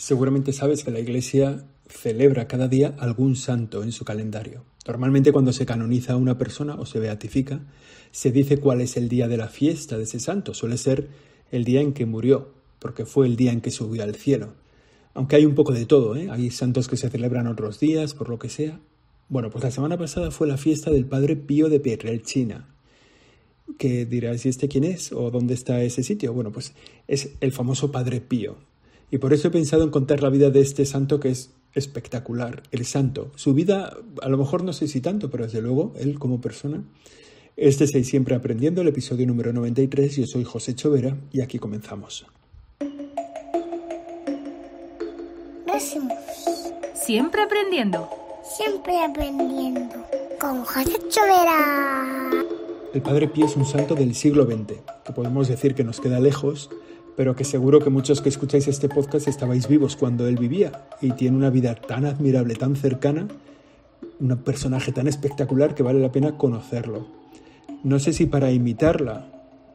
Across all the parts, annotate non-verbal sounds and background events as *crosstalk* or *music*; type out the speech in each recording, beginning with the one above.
Seguramente sabes que la Iglesia celebra cada día algún santo en su calendario. Normalmente cuando se canoniza a una persona o se beatifica, se dice cuál es el día de la fiesta de ese santo. Suele ser el día en que murió, porque fue el día en que subió al cielo. Aunque hay un poco de todo, ¿eh? Hay santos que se celebran otros días, por lo que sea. Bueno, pues la semana pasada fue la fiesta del padre Pío de Pietrelcina. Que dirás, ¿y este quién es? ¿O dónde está ese sitio? Bueno, pues es el famoso padre Pío. Y por eso he pensado en contar la vida de este santo que es espectacular, el santo. Su vida, a lo mejor no sé si tanto, pero desde luego, él como persona. Este es Siempre Aprendiendo, el episodio número 93. Yo soy José Chovera y aquí comenzamos. Siempre aprendiendo. Siempre aprendiendo. Con José Chovera. El Padre Pío es un santo del siglo XX, que podemos decir que nos queda lejos, pero que seguro que muchos que escucháis este podcast estabais vivos cuando él vivía y tiene una vida tan admirable, tan cercana, un personaje tan espectacular que vale la pena conocerlo. No sé si para imitarla,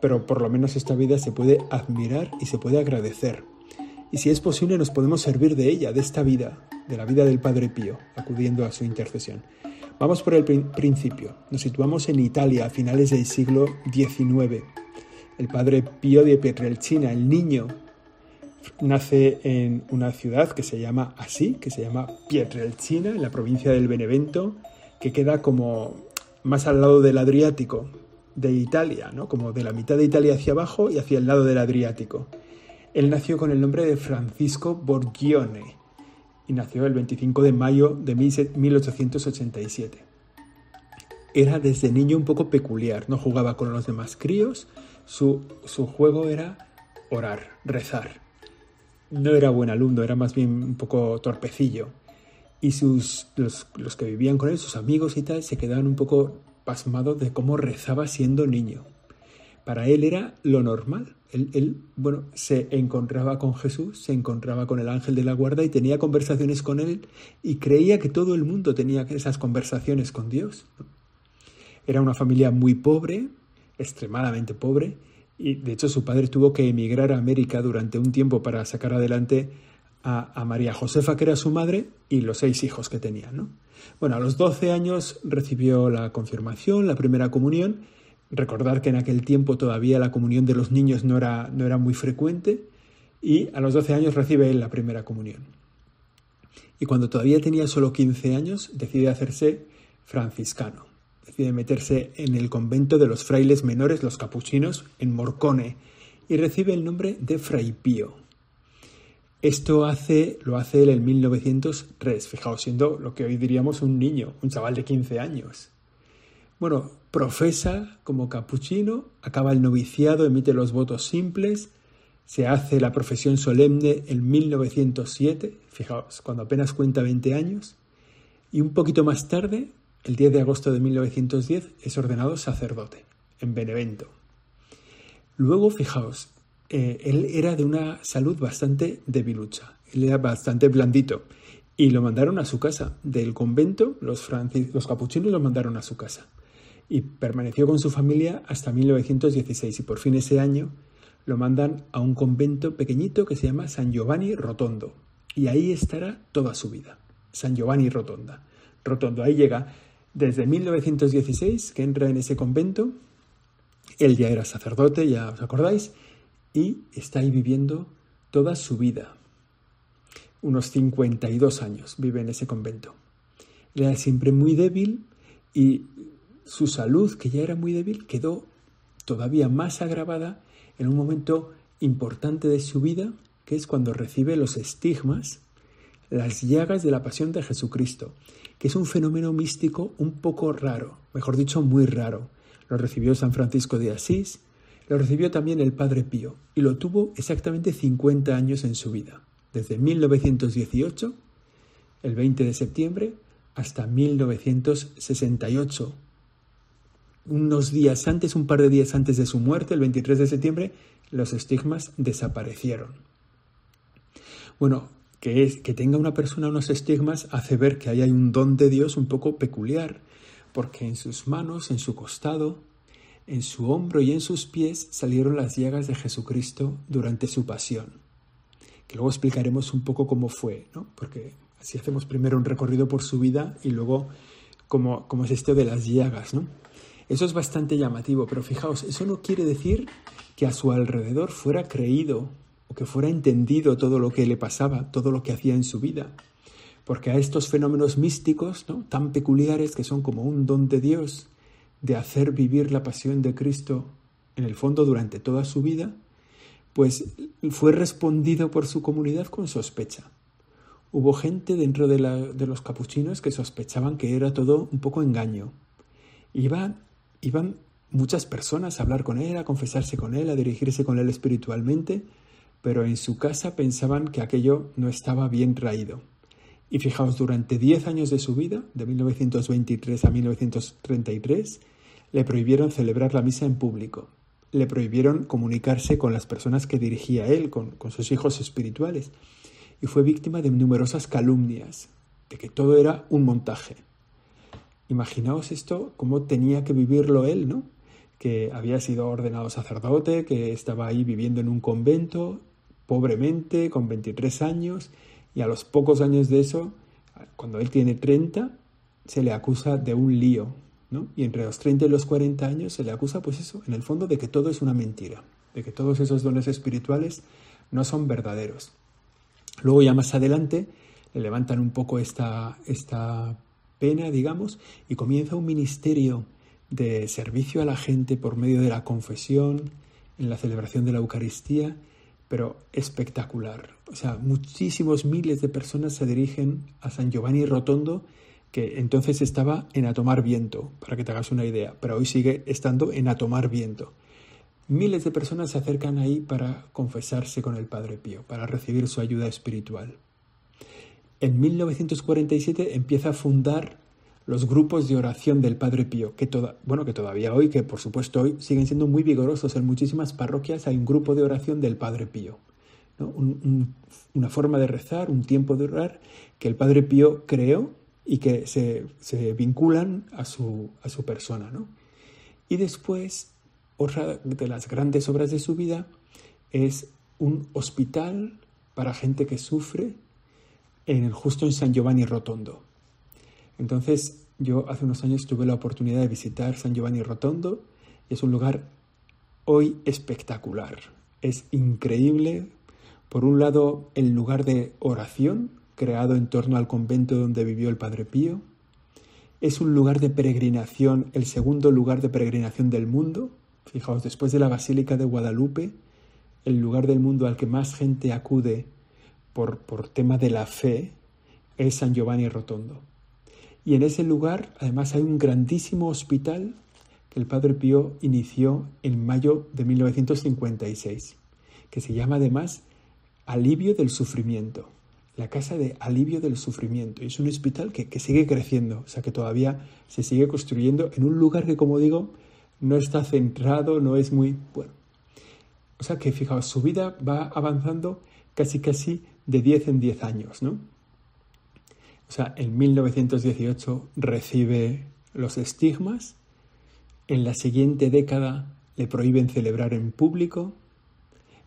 pero por lo menos esta vida se puede admirar y se puede agradecer. Y si es posible nos podemos servir de ella, de esta vida, de la vida del Padre Pío, acudiendo a su intercesión. Vamos por el principio. Nos situamos en Italia a finales del siglo XIX el padre Pío de Pietrelcina, el niño, nace en una ciudad que se llama así, que se llama Pietrelcina, en la provincia del Benevento, que queda como más al lado del Adriático de Italia, ¿no? como de la mitad de Italia hacia abajo y hacia el lado del Adriático. Él nació con el nombre de Francisco Borgione y nació el 25 de mayo de 1887. Era desde niño un poco peculiar, no jugaba con los demás críos, su, juego era orar, rezar. No era buen alumno, era más bien un poco torpecillo. Y sus, los, que vivían con él, sus amigos y tal, se quedaban un poco pasmados de cómo rezaba siendo niño. Para él era lo normal. Él, él, bueno, se encontraba con Jesús, se encontraba con el ángel de la guarda y tenía conversaciones con él y creía que todo el mundo tenía esas conversaciones con Dios. Era una familia muy pobre, extremadamente pobre y de hecho su padre tuvo que emigrar a América durante un tiempo para sacar adelante a, María Josefa, que era su madre, y los seis hijos que tenía. ¿no? Bueno, a los 12 años recibió la confirmación, la primera comunión. Recordar que en aquel tiempo todavía la comunión de los niños no era, no era muy frecuente, y a los 12 años recibe la primera comunión. Y cuando todavía tenía solo 15 años, decide hacerse franciscano decide meterse en el convento de los frailes menores, los capuchinos, en Morcone, y recibe el nombre de Fray Pío. Esto hace, lo hace él en 1903, fijaos, siendo lo que hoy diríamos un niño, un chaval de 15 años. Bueno, profesa como capuchino, acaba el noviciado, emite los votos simples, se hace la profesión solemne en 1907, fijaos, cuando apenas cuenta 20 años, y un poquito más tarde el 10 de agosto de 1910 es ordenado sacerdote en Benevento. Luego, fijaos, eh, él era de una salud bastante debilucha, él era bastante blandito y lo mandaron a su casa. Del convento, los, los capuchinos lo mandaron a su casa y permaneció con su familia hasta 1916 y por fin ese año lo mandan a un convento pequeñito que se llama San Giovanni Rotondo y ahí estará toda su vida. San Giovanni Rotonda. Rotondo, ahí llega desde 1916, que entra en ese convento, él ya era sacerdote, ya os acordáis, y está ahí viviendo toda su vida. Unos 52 años vive en ese convento. era siempre muy débil y su salud, que ya era muy débil, quedó todavía más agravada en un momento importante de su vida, que es cuando recibe los estigmas, las llagas de la pasión de Jesucristo que es un fenómeno místico un poco raro, mejor dicho, muy raro. Lo recibió San Francisco de Asís, lo recibió también el Padre Pío, y lo tuvo exactamente 50 años en su vida, desde 1918, el 20 de septiembre, hasta 1968. Unos días antes, un par de días antes de su muerte, el 23 de septiembre, los estigmas desaparecieron. Bueno, que, es, que tenga una persona unos estigmas hace ver que ahí hay un don de Dios un poco peculiar, porque en sus manos, en su costado, en su hombro y en sus pies salieron las llagas de Jesucristo durante su pasión. que luego explicaremos un poco cómo fue, ¿no? porque así hacemos primero un recorrido por su vida y luego cómo, cómo es esto de las llagas. ¿no? Eso es bastante llamativo, pero fijaos, eso no quiere decir que a su alrededor fuera creído o que fuera entendido todo lo que le pasaba, todo lo que hacía en su vida. Porque a estos fenómenos místicos, ¿no? tan peculiares que son como un don de Dios, de hacer vivir la pasión de Cristo en el fondo durante toda su vida, pues fue respondido por su comunidad con sospecha. Hubo gente dentro de, los capuchinos que sospechaban que era todo un poco engaño. Iban, iban muchas personas a hablar con él, a confesarse con él, a dirigirse con él espiritualmente, pero en su casa pensaban que aquello no estaba bien traído. Y fijaos, durante diez años de su vida, de 1923 a 1933, le prohibieron celebrar la misa en público, le prohibieron comunicarse con las personas que dirigía él, con, con sus hijos espirituales, y fue víctima de numerosas calumnias, de que todo era un montaje. Imaginaos esto, cómo tenía que vivirlo él, ¿no? Que había sido ordenado sacerdote, que estaba ahí viviendo en un convento, pobremente, con 23 años, y a los pocos años de eso, cuando él tiene 30, se le acusa de un lío, ¿no? Y entre los 30 y los 40 años se le acusa, pues eso, en el fondo, de que todo es una mentira, de que todos esos dones espirituales no son verdaderos. Luego ya más adelante le levantan un poco esta, esta pena, digamos, y comienza un ministerio de servicio a la gente por medio de la confesión, en la celebración de la Eucaristía, pero espectacular. O sea, muchísimos miles de personas se dirigen a San Giovanni Rotondo, que entonces estaba en A Tomar Viento, para que te hagas una idea, pero hoy sigue estando en A Tomar Viento. Miles de personas se acercan ahí para confesarse con el Padre Pío, para recibir su ayuda espiritual. En 1947 empieza a fundar los grupos de oración del Padre Pío, que, toda, bueno, que todavía hoy, que por supuesto hoy siguen siendo muy vigorosos. En muchísimas parroquias hay un grupo de oración del Padre Pío. una forma de rezar, un tiempo de orar que el Padre Pío creó y que se, vinculan a su, a su persona. ¿no? Y después, otra de las grandes obras de su vida es un hospital para gente que sufre en, justo en San Giovanni Rotondo. Entonces, yo hace unos años tuve la oportunidad de visitar San Giovanni Rotondo y es un lugar hoy espectacular. Es increíble, por un lado, el lugar de oración creado en torno al convento donde vivió el Padre Pío. Es un lugar de peregrinación, el segundo lugar de peregrinación del mundo. Fijaos, después de la Basílica de Guadalupe, el lugar del mundo al que más gente acude por, por tema de la fe es San Giovanni Rotondo. Y en ese lugar, además, hay un grandísimo hospital que el Padre Pío inició en mayo de 1956, que se llama además Alivio del Sufrimiento, la Casa de Alivio del Sufrimiento. Y es un hospital que, que sigue creciendo, o sea, que todavía se sigue construyendo en un lugar que, como digo, no está centrado, no es muy bueno. O sea que, fijaos, su vida va avanzando casi casi de 10 en 10 años, ¿no? O sea, en 1918 recibe los estigmas, en la siguiente década le prohíben celebrar en público,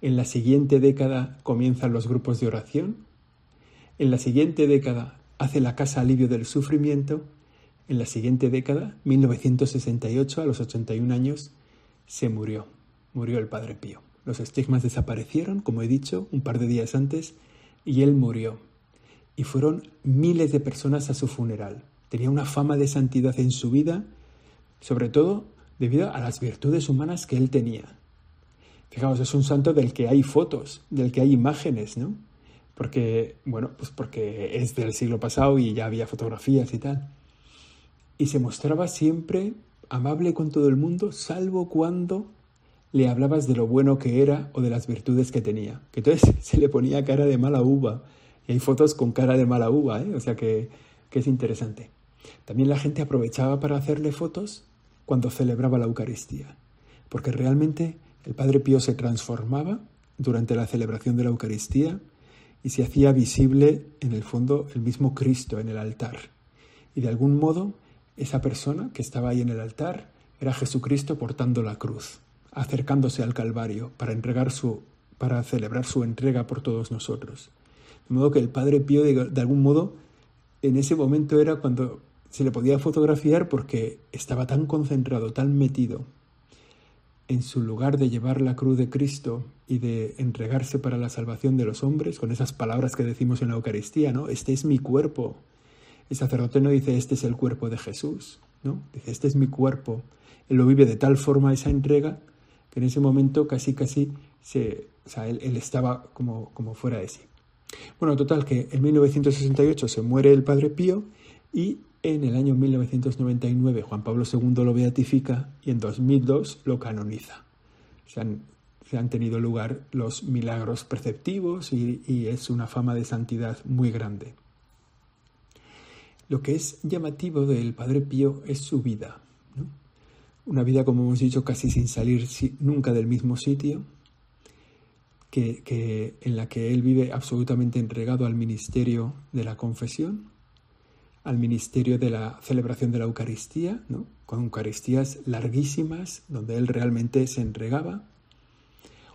en la siguiente década comienzan los grupos de oración, en la siguiente década hace la Casa Alivio del Sufrimiento, en la siguiente década, 1968, a los 81 años, se murió, murió el Padre Pío. Los estigmas desaparecieron, como he dicho, un par de días antes, y él murió y fueron miles de personas a su funeral. Tenía una fama de santidad en su vida, sobre todo debido a las virtudes humanas que él tenía. Fijaos, es un santo del que hay fotos, del que hay imágenes, ¿no? Porque, bueno, pues porque es del siglo pasado y ya había fotografías y tal. Y se mostraba siempre amable con todo el mundo, salvo cuando le hablabas de lo bueno que era o de las virtudes que tenía. Que entonces *laughs* se le ponía cara de mala uva y hay fotos con cara de mala uva, ¿eh? o sea que, es interesante. También la gente aprovechaba para hacerle fotos cuando celebraba la Eucaristía, porque realmente el Padre Pío se transformaba durante la celebración de la Eucaristía y se hacía visible en el fondo el mismo Cristo en el altar. Y de algún modo esa persona que estaba ahí en el altar era Jesucristo portando la cruz, acercándose al Calvario para entregar su para celebrar su entrega por todos nosotros. De modo que el Padre Pío, de, algún modo, en ese momento era cuando se le podía fotografiar porque estaba tan concentrado, tan metido en su lugar de llevar la cruz de Cristo y de entregarse para la salvación de los hombres, con esas palabras que decimos en la Eucaristía, ¿no? Este es mi cuerpo. El sacerdote no dice, este es el cuerpo de Jesús, ¿no? Dice, este es mi cuerpo. Él lo vive de tal forma esa entrega que en ese momento casi, casi se, o sea, él, estaba como, como fuera de sí. Bueno, total, que en 1968 se muere el Padre Pío y en el año 1999 Juan Pablo II lo beatifica y en 2002 lo canoniza. Se han, tenido lugar los milagros perceptivos y, es una fama de santidad muy grande. Lo que es llamativo del Padre Pío es su vida. Una vida, como hemos dicho, casi sin salir nunca del mismo sitio, que, en la que él vive absolutamente entregado al ministerio de la confesión al ministerio de la celebración de la Eucaristía, con Eucaristías larguísimas, donde él realmente se entregaba,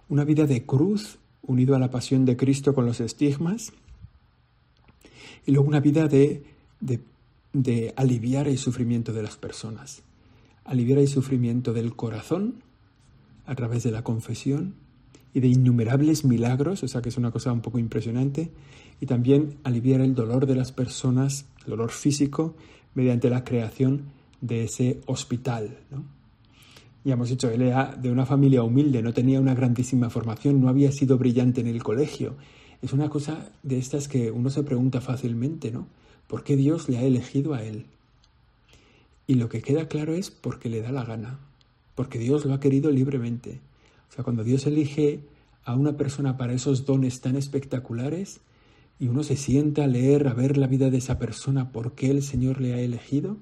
una vida de cruz unido a la pasión de Cristo con los estigmas, y luego una vida de, de aliviar el sufrimiento de las personas, aliviar el sufrimiento del corazón a través de la confesión y de innumerables milagros, o sea que es una cosa un poco impresionante, y también aliviar el dolor de las personas, el dolor físico, mediante la creación de ese hospital. Ya hemos dicho, él era de una familia humilde, no tenía una grandísima formación, no había sido brillante en el colegio. Es una cosa de estas que uno se pregunta fácilmente, ¿no? ¿Por qué Dios le ha elegido a él? Y lo que queda claro es porque le da la gana, porque Dios lo ha querido libremente. O sea, cuando Dios elige a una persona para esos dones tan espectaculares y uno se sienta a leer, a ver la vida de esa persona, por qué el Señor le ha elegido,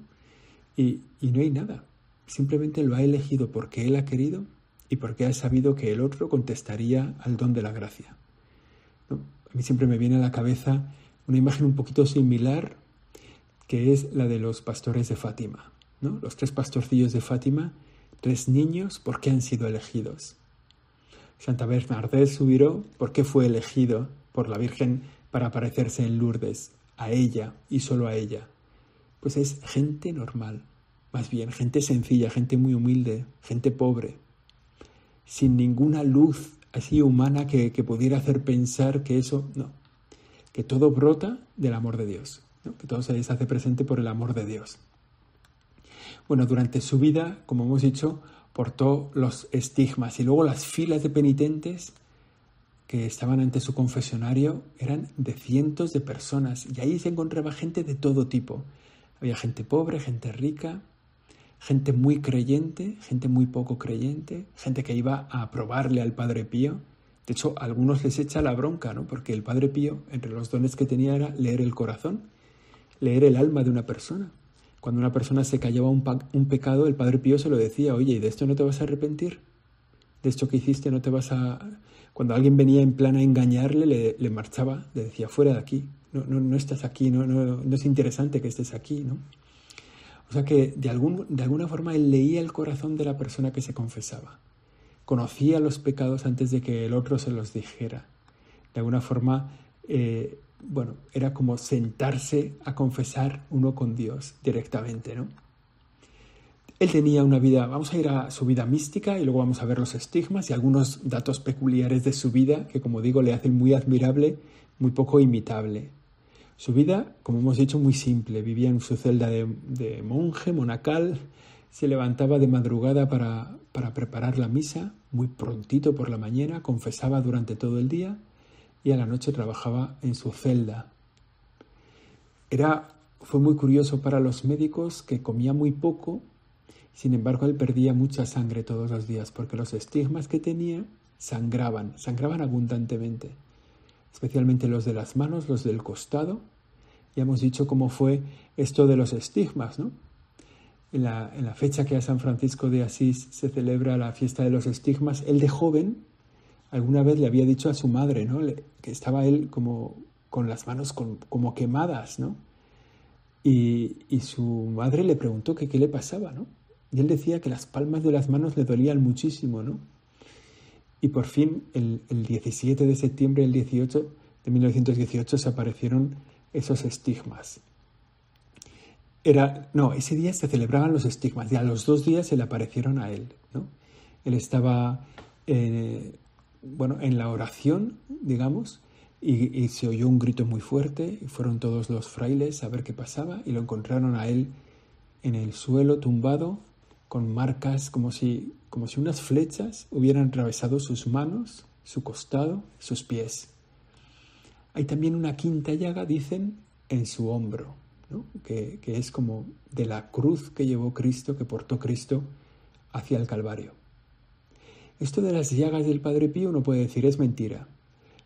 y, no hay nada. Simplemente lo ha elegido porque Él ha querido y porque ha sabido que el otro contestaría al don de la gracia. A mí siempre me viene a la cabeza una imagen un poquito similar que es la de los pastores de Fátima. ¿no? Los tres pastorcillos de Fátima, tres niños, ¿por qué han sido elegidos? Santa Bernadette Subiró, ¿por qué fue elegido por la Virgen para aparecerse en Lourdes? A ella y solo a ella. Pues es gente normal, más bien gente sencilla, gente muy humilde, gente pobre, sin ninguna luz así humana que, pudiera hacer pensar que eso, no, que todo brota del amor de Dios, que todo se deshace presente por el amor de Dios. Bueno, durante su vida, como hemos dicho, portó los estigmas y luego las filas de penitentes que estaban ante su confesionario eran de cientos de personas y ahí se encontraba gente de todo tipo. Había gente pobre, gente rica, gente muy creyente, gente muy poco creyente, gente que iba a probarle al Padre Pío. De hecho, a algunos les echa la bronca, ¿no? Porque el Padre Pío, entre los dones que tenía, era leer el corazón, leer el alma de una persona. Cuando una persona se callaba un, pecado, el Padre Pío se lo decía, oye, ¿y de esto no te vas a arrepentir? ¿De esto que hiciste no te vas a...? Cuando alguien venía en plan a engañarle, le, marchaba, le decía, fuera de aquí, no, no, no estás aquí, no, no, no, es interesante que estés aquí, ¿no? O sea que de, algún, de alguna forma él leía el corazón de la persona que se confesaba, conocía los pecados antes de que el otro se los dijera. De alguna forma eh, bueno, era como sentarse a confesar uno con Dios directamente, ¿no? Él tenía una vida, vamos a ir a su vida mística y luego vamos a ver los estigmas y algunos datos peculiares de su vida que, como digo, le hacen muy admirable, muy poco imitable. Su vida, como hemos dicho, muy simple. Vivía en su celda de, monje, monacal, se levantaba de madrugada para, para preparar la misa, muy prontito por la mañana, confesaba durante todo el día y a la noche trabajaba en su celda. Era, fue muy curioso para los médicos que comía muy poco, sin embargo él perdía mucha sangre todos los días porque los estigmas que tenía sangraban, sangraban abundantemente, especialmente los de las manos, los del costado. Ya hemos dicho cómo fue esto de los estigmas, ¿no? En la, en la fecha que a San Francisco de Asís se celebra la fiesta de los estigmas, él de joven alguna vez le había dicho a su madre, ¿no? que estaba él como con las manos como quemadas, ¿no? Y, su madre le preguntó que qué le pasaba, ¿no? Y él decía que las palmas de las manos le dolían muchísimo, ¿no? Y por fin, el, 17 de septiembre del 18, de 1918, se aparecieron esos estigmas. Era, no, ese día se celebraban los estigmas y a los dos días se le aparecieron a él. ¿no? Él estaba eh, bueno, en la oración, digamos, y, se oyó un grito muy fuerte y fueron todos los frailes a ver qué pasaba y lo encontraron a él en el suelo tumbado con marcas como si, como si unas flechas hubieran atravesado sus manos, su costado, sus pies. Hay también una quinta llaga, dicen, en su hombro, que, que es como de la cruz que llevó Cristo, que portó Cristo hacia el Calvario. Esto de las llagas del Padre Pío no puede decir es mentira.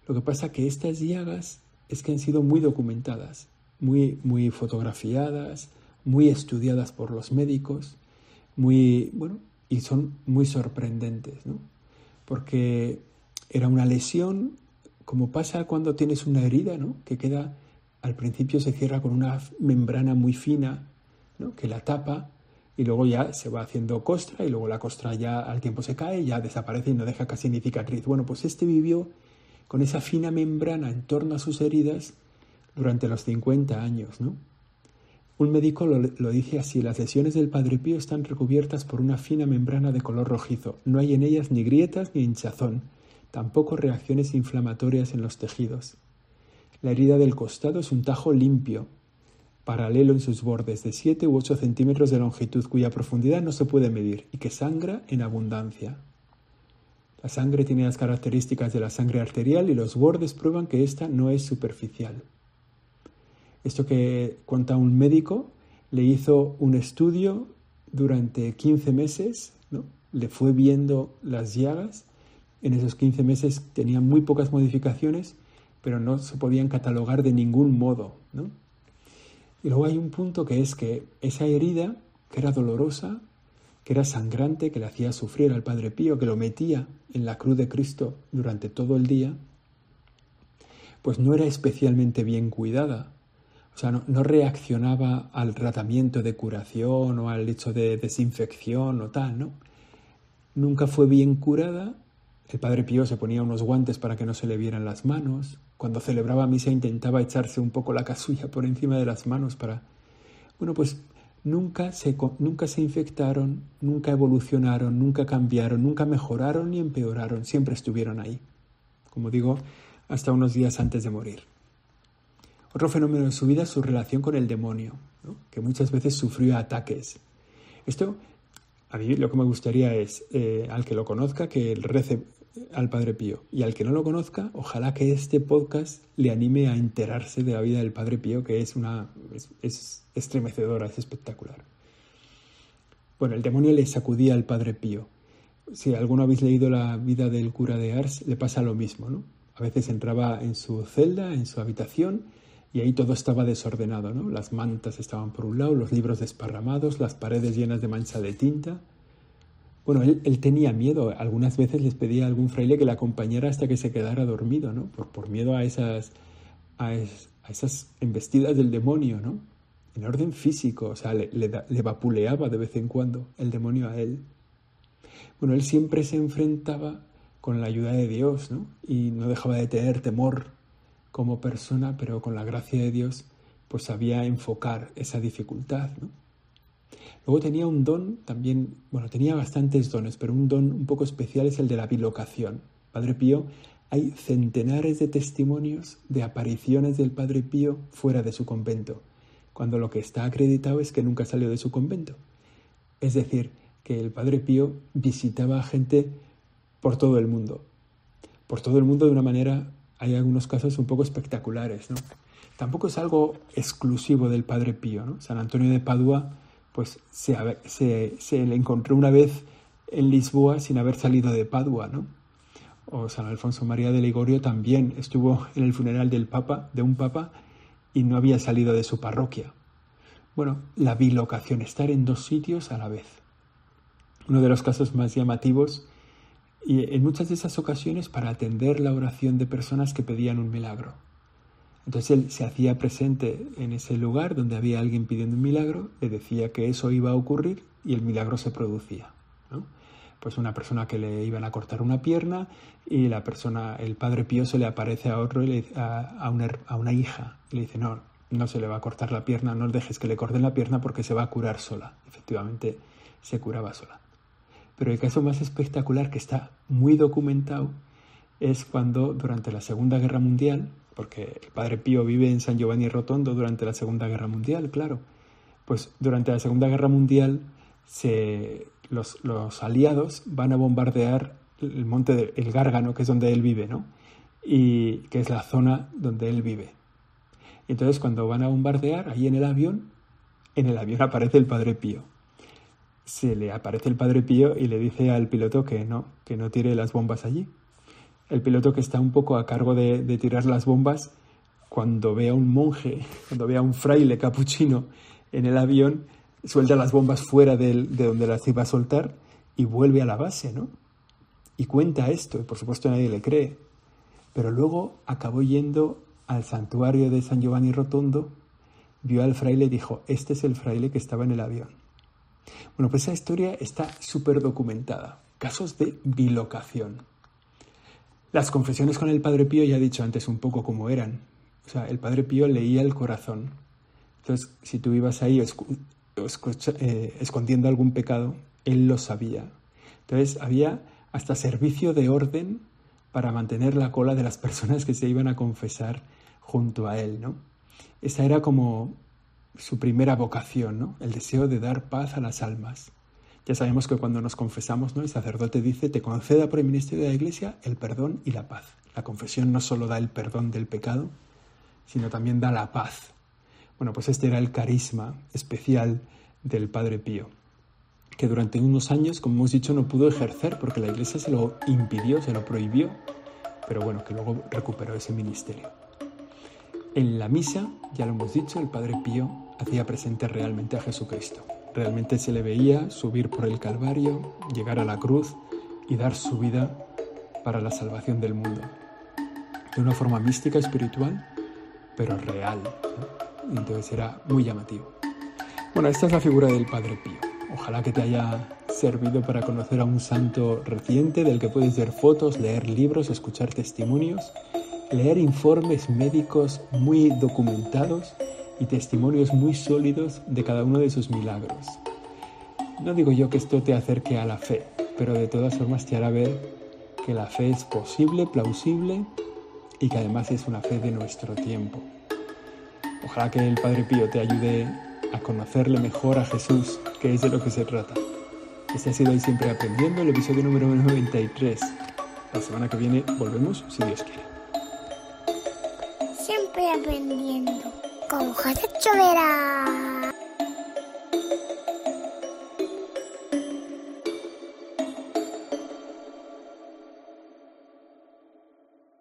Lo que pasa que estas llagas es que han sido muy documentadas, muy, muy fotografiadas, muy estudiadas por los médicos muy, bueno, y son muy sorprendentes, ¿no? Porque era una lesión, como pasa cuando tienes una herida, ¿no? Que queda, al principio se cierra con una membrana muy fina, ¿no? Que la tapa y luego ya se va haciendo costra y luego la costra ya al tiempo se cae, ya desaparece y no deja casi ni cicatriz. Bueno, pues este vivió con esa fina membrana en torno a sus heridas durante los 50 años, ¿no? Un médico lo, dice así, las lesiones del Padre Pío están recubiertas por una fina membrana de color rojizo. No hay en ellas ni grietas ni hinchazón, tampoco reacciones inflamatorias en los tejidos. La herida del costado es un tajo limpio, paralelo en sus bordes, de 7 u 8 centímetros de longitud, cuya profundidad no se puede medir y que sangra en abundancia. La sangre tiene las características de la sangre arterial y los bordes prueban que ésta no es superficial. Esto que cuenta un médico, le hizo un estudio durante 15 meses, ¿no? le fue viendo las llagas. En esos 15 meses tenían muy pocas modificaciones, pero no se podían catalogar de ningún modo. ¿no? Y luego hay un punto que es que esa herida, que era dolorosa, que era sangrante, que le hacía sufrir al Padre Pío, que lo metía en la cruz de Cristo durante todo el día, pues no era especialmente bien cuidada. O sea, no, reaccionaba al tratamiento de curación o al hecho de desinfección o tal, ¿no? Nunca fue bien curada. El padre Pío se ponía unos guantes para que no se le vieran las manos. Cuando celebraba misa intentaba echarse un poco la casulla por encima de las manos para... Bueno, pues nunca se, nunca se infectaron, nunca evolucionaron, nunca cambiaron, nunca mejoraron ni empeoraron, siempre estuvieron ahí. Como digo, hasta unos días antes de morir. Otro fenómeno en su vida es su relación con el demonio, que muchas veces sufrió ataques. Esto, a mí lo que me gustaría es, eh, al que lo conozca, que rece al Padre Pío. Y al que no lo conozca, ojalá que este podcast le anime a enterarse de la vida del Padre Pío, que es, una, es, estremecedora, es espectacular. Bueno, el demonio le sacudía al Padre Pío. Si alguno habéis leído la vida del cura de Ars, le pasa lo mismo, ¿no? A veces entraba en su celda, en su habitación, y ahí todo estaba desordenado, ¿no? Las mantas estaban por un lado, los libros desparramados, las paredes llenas de mancha de tinta. Bueno, él, tenía miedo. Algunas veces les pedía a algún fraile que le acompañara hasta que se quedara dormido, ¿no? Por, por miedo a esas, a, esas embestidas del demonio, ¿no? En orden físico, o sea, le, le vapuleaba de vez en cuando el demonio a él. Bueno, él siempre se enfrentaba con la ayuda de Dios, ¿no? Y no dejaba de tener temor como persona, pero con la gracia de Dios, pues sabía enfocar esa dificultad. ¿no? Luego tenía un don también, bueno, tenía bastantes dones, pero un don un poco especial es el de la bilocación. Padre Pío, hay centenares de testimonios de apariciones del Padre Pío fuera de su convento, cuando lo que está acreditado es que nunca salió de su convento. Es decir, que el Padre Pío visitaba a gente por todo el mundo, por todo el mundo de una manera hay algunos casos un poco espectaculares, ¿no? Tampoco es algo exclusivo del Padre Pío. San Antonio de Padua, pues se, se, le encontró una vez en Lisboa sin haber salido de Padua, ¿no? O San Alfonso María de Ligorio también estuvo en el funeral del Papa, de un Papa, y no había salido de su parroquia. Bueno, la bilocación, estar en dos sitios a la vez. Uno de los casos más llamativos y en muchas de esas ocasiones para atender la oración de personas que pedían un milagro. Entonces él se hacía presente en ese lugar donde había alguien pidiendo un milagro, le decía que eso iba a ocurrir y el milagro se producía. pues una persona que le iban a cortar una pierna y la persona, el padre Pío se le aparece a otro, y a, una, a una hija y le dice, no, no se le va a cortar la pierna, no dejes que le corten la pierna porque se va a curar sola. Efectivamente, se curaba sola. Pero el caso más espectacular que está muy documentado es cuando durante la Segunda Guerra Mundial, porque el padre Pío vive en San Giovanni Rotondo durante la Segunda Guerra Mundial, claro, pues durante la Segunda Guerra Mundial los, aliados van a bombardear el monte del Gárgano, que es donde él vive, ¿no? Y que es la zona donde él vive. Entonces cuando van a bombardear, ahí en el avión, en el avión aparece el Padre Pío. Se le aparece el Padre Pío y le dice al piloto que no, que no tire las bombas allí. El piloto que está un poco a cargo de, de tirar las bombas, cuando ve a un monje, *laughs* cuando ve a un fraile capuchino en el avión, suelta las bombas fuera de, donde las iba a soltar y vuelve a la base, ¿no? Y cuenta esto, y por supuesto nadie le cree. Pero luego acabó yendo al santuario de San Giovanni Rotondo, vio al fraile y dijo, este es el fraile que estaba en el avión. Bueno, pues esa historia está súper documentada. Casos de bilocación. Las confesiones con el Padre Pío ya he dicho antes un poco cómo eran. O sea, el Padre Pío leía el corazón. Entonces, si tú ibas ahí eh, escondiendo algún pecado, él lo sabía. Entonces había hasta servicio de orden para mantener la cola de las personas que se iban a confesar junto a él, ¿no? Esa era como su primera vocación, ¿no? El deseo de dar paz a las almas. Ya sabemos que cuando nos confesamos, ¿no? El sacerdote dice, te conceda por el ministerio de la Iglesia el perdón y la paz. La confesión no solo da el perdón del pecado, sino también da la paz bueno, pues este era el carisma especial del Padre Pío, que durante unos años, como hemos dicho, no pudo ejercer porque la Iglesia se lo impidió, se lo prohibió, pero bueno, que luego recuperó ese ministerio. En la misa, ya lo hemos dicho, el Padre Pío hacía presente realmente a Jesucristo. Realmente se le veía subir por el Calvario, llegar a la cruz y dar su vida para la salvación del mundo. De una forma mística, espiritual, pero real entonces era muy llamativo. Bueno, esta es la figura del Padre Pío. Ojalá que te haya servido para conocer a un santo reciente del que puedes ver fotos, leer libros, escuchar testimonios, leer informes médicos muy documentados y testimonios muy sólidos de cada uno de sus milagros. No digo yo que esto te acerque a la fe, pero de todas formas te hará ver que la fe es posible, plausible y que además es una fe de nuestro tiempo. Ojalá que el Padre Pío te ayude a conocerle mejor a Jesús, que es de lo que se trata. Este ha sido hoy siempre aprendiendo el episodio número 93. La semana que viene volvemos si Dios quiere. Siempre aprendiendo con José Chovera.